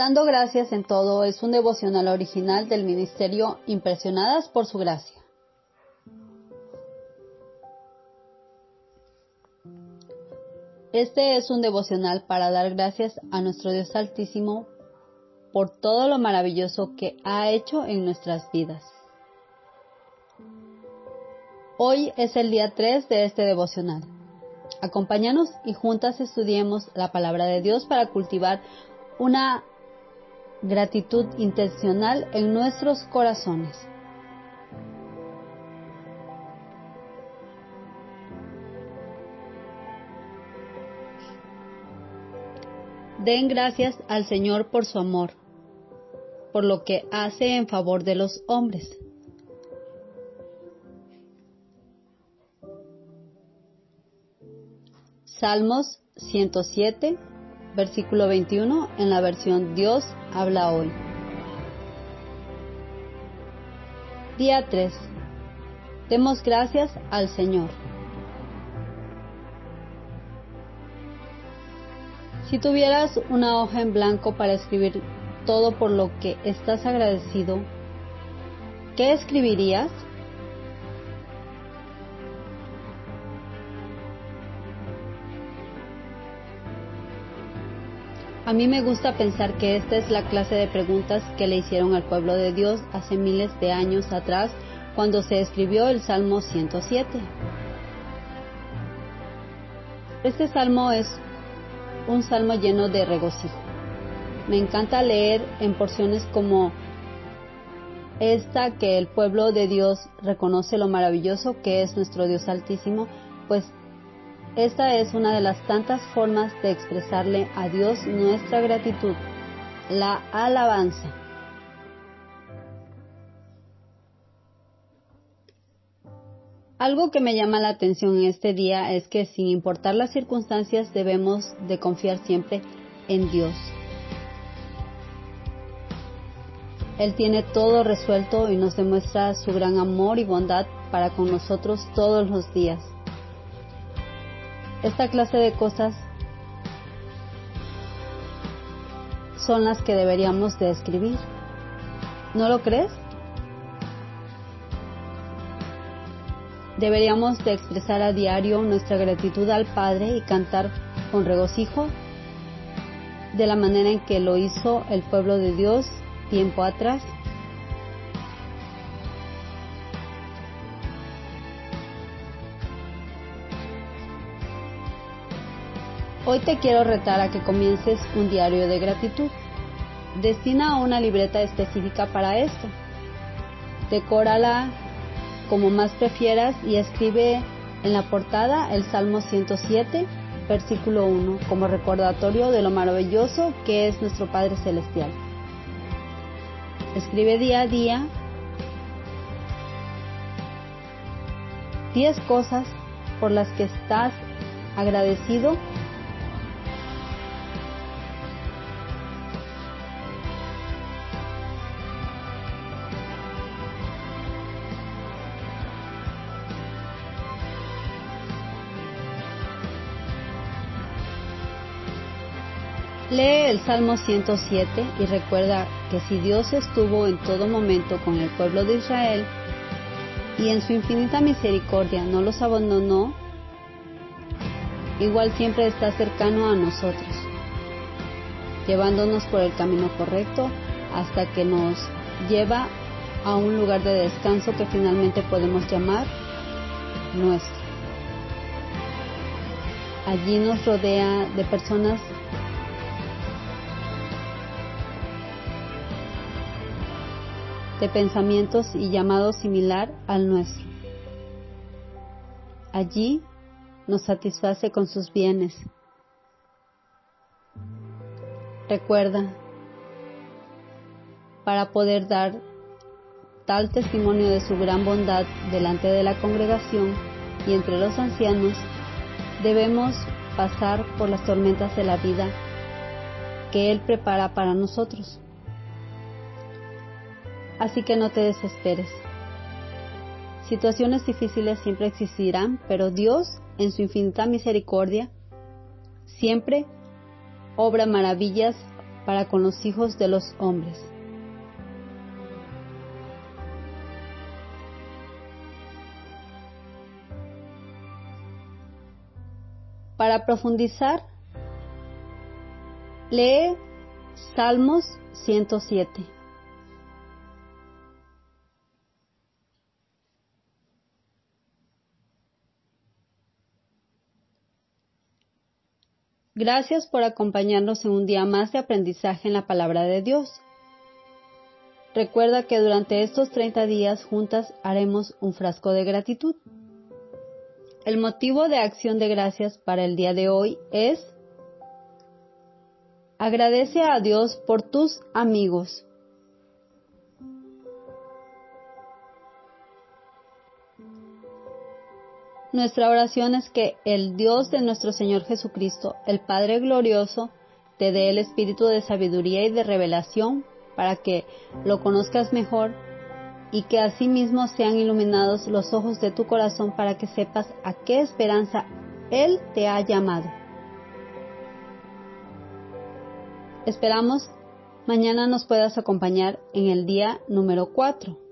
Dando gracias en todo es un devocional original del Ministerio Impresionadas por Su Gracia. Este es un devocional para dar gracias a nuestro Dios Altísimo por todo lo maravilloso que ha hecho en nuestras vidas. Hoy es el día 3 de este devocional. Acompáñanos y juntas estudiemos la palabra de Dios para cultivar una gratitud intencional en nuestros corazones. Den gracias al Señor por su amor, por lo que hace en favor de los hombres. Salmos 107, versículo 21 en la versión Dios habla hoy. Día 3. Demos gracias al Señor. Si tuvieras una hoja en blanco para escribir todo por lo que estás agradecido, ¿qué escribirías? A mí me gusta pensar que esta es la clase de preguntas que le hicieron al pueblo de Dios hace miles de años atrás cuando se escribió el Salmo 107. Este salmo es un salmo lleno de regocijo. Me encanta leer en porciones como esta que el pueblo de Dios reconoce lo maravilloso que es nuestro Dios Altísimo, pues esta es una de las tantas formas de expresarle a Dios nuestra gratitud, la alabanza. Algo que me llama la atención en este día es que sin importar las circunstancias debemos de confiar siempre en Dios. Él tiene todo resuelto y nos demuestra su gran amor y bondad para con nosotros todos los días. Esta clase de cosas son las que deberíamos de escribir. ¿No lo crees? Deberíamos de expresar a diario nuestra gratitud al Padre y cantar con regocijo de la manera en que lo hizo el pueblo de Dios tiempo atrás. Hoy te quiero retar a que comiences un diario de gratitud. Destina una libreta específica para esto. Decórala como más prefieras y escribe en la portada el Salmo 107, versículo 1, como recordatorio de lo maravilloso que es nuestro Padre Celestial. Escribe día a día 10 cosas por las que estás agradecido Lee el Salmo 107 y recuerda que si Dios estuvo en todo momento con el pueblo de Israel y en su infinita misericordia no los abandonó, igual siempre está cercano a nosotros, llevándonos por el camino correcto hasta que nos lleva a un lugar de descanso que finalmente podemos llamar nuestro. Allí nos rodea de personas de pensamientos y llamado similar al nuestro. Allí nos satisface con sus bienes. Recuerda, para poder dar tal testimonio de su gran bondad delante de la congregación y entre los ancianos, debemos pasar por las tormentas de la vida que Él prepara para nosotros así que no te desesperes. Situaciones difíciles siempre existirán, pero Dios, en su infinita misericordia, siempre obra maravillas para con los hijos de los hombres. Para profundizar, lee Salmos 107. Gracias por acompañarnos en un día más de aprendizaje en la palabra de Dios. Recuerda que durante estos 30 días juntas haremos un frasco de gratitud. El motivo de acción de gracias para el día de hoy es agradece a Dios por tus amigos. Nuestra oración es que el Dios de nuestro Señor Jesucristo, el Padre glorioso, te dé el espíritu de sabiduría y de revelación para que lo conozcas mejor y que asimismo sean iluminados los ojos de tu corazón para que sepas a qué esperanza Él te ha llamado. Esperamos mañana nos puedas acompañar en el día número 4